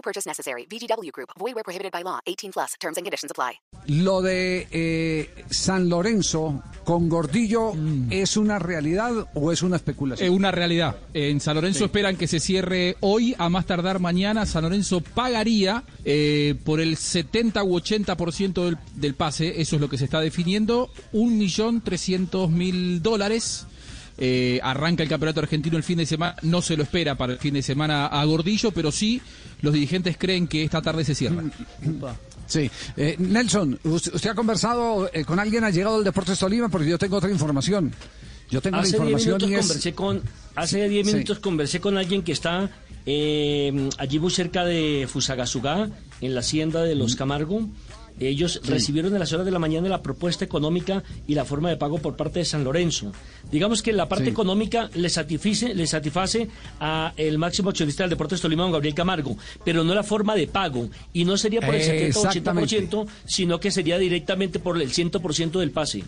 No purchase necessary. VGW Group. Void where prohibited by law. 18 plus. Terms and conditions apply. Lo de eh, San Lorenzo con Gordillo es una realidad o es una especulación. Eh, una realidad. En San Lorenzo esperan que se cierre hoy, a más tardar mañana. San Lorenzo pagaría eh, por el 70 u 80% del, del pase, eso es lo que se está definiendo, un millón trescientos mil dólares. Eh, arranca el campeonato argentino el fin de semana, no se lo espera para el fin de semana a Gordillo, pero sí los dirigentes creen que esta tarde se cierra. Sí. Eh, Nelson, usted, usted ha conversado eh, con alguien, ha llegado al Deportes Tolima, porque yo tengo otra información. Yo tengo Hace la 10 información minutos y es... conversé con hace 10 Sí. minutos conversé con alguien que está eh, allí muy cerca de Fusagasugá, en la hacienda de los Camargo. Ellos recibieron en las horas de la mañana la propuesta económica y la forma de pago por parte de San Lorenzo. Digamos que la parte Sí. económica le satisface, le satisface a el máximo accionista del Deportes Tolima, don Gabriel Camargo, pero no la forma de pago. Y no sería por el 70 o 80%, sino que sería directamente por el 100% del pase.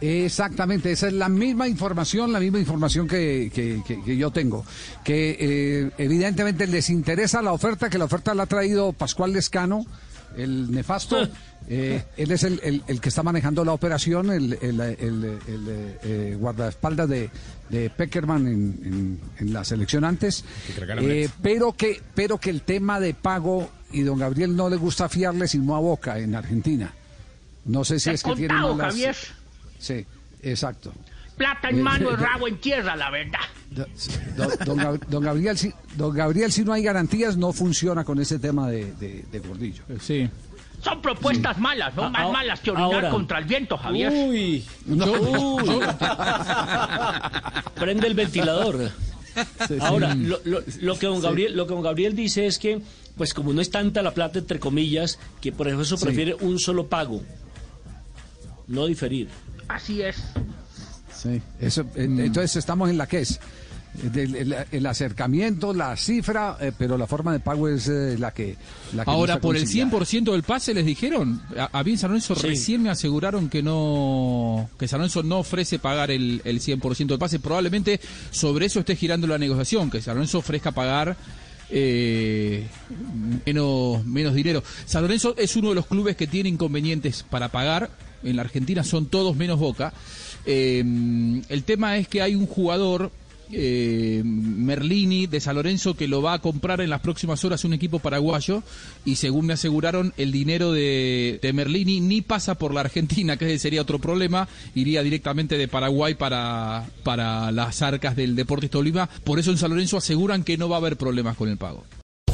Exactamente, esa es la misma información, la misma información que, que- que- que yo tengo. Que eh, evidentemente les interesa la oferta, que la oferta la ha traído Pascual Lescano, el nefasto. Eh, él es el, el- el que está manejando la operación, el, el- el- el, eh, guardaespaldas de, de Peckerman en, en- en la selección antes. Eh, pero, que, pero que el tema de pago, y don Gabriel no le gusta fiarle sino a Boca en Argentina. No sé si es que tiene Descontado, malas- Javier. Sí, exacto. Plata en Eh, mano eh, y rabo en tierra, la verdad. Do- Don, don Gab- don Gabriel, si, don Gabriel, si no hay garantías, no funciona con ese tema de, de- de Gordillo. Sí. Son propuestas malas, ¿no? Más malas que orinar ahora. contra el viento, Javier. Uy, uy. prende el ventilador. Ahora, lo, lo- lo que don Gabriel, lo que don Gabriel dice es que, pues como no es tanta la plata, entre comillas, que por eso Sí. prefiere un solo pago, no diferir. Así es. Sí. Eso, eh, Entonces estamos en la que es. del- El, el acercamiento, la cifra, eh, pero la forma de pago es eh, la que. La que Ahora, por el conciliada. 100% del pase les dijeron, a, a mí en San Lorenzo Sí. recién me aseguraron que no que San Lorenzo no ofrece pagar el, el 100% del pase. Probablemente sobre eso esté girando la negociación, que San Lorenzo ofrezca pagar eh, menos, menos dinero. San Lorenzo es uno de los clubes que tiene inconvenientes para pagar. En la Argentina son todos menos Boca. Eh, el tema es que hay un jugador eh, Merlini de San Lorenzo que lo va a comprar en las próximas horas un equipo paraguayo y según me aseguraron el dinero de, Merlini ni pasa por la Argentina que sería otro problema. Iría directamente de Paraguay para, para las arcas del Deportes Tolima. Por eso en San Lorenzo aseguran que no va a haber problemas con el pago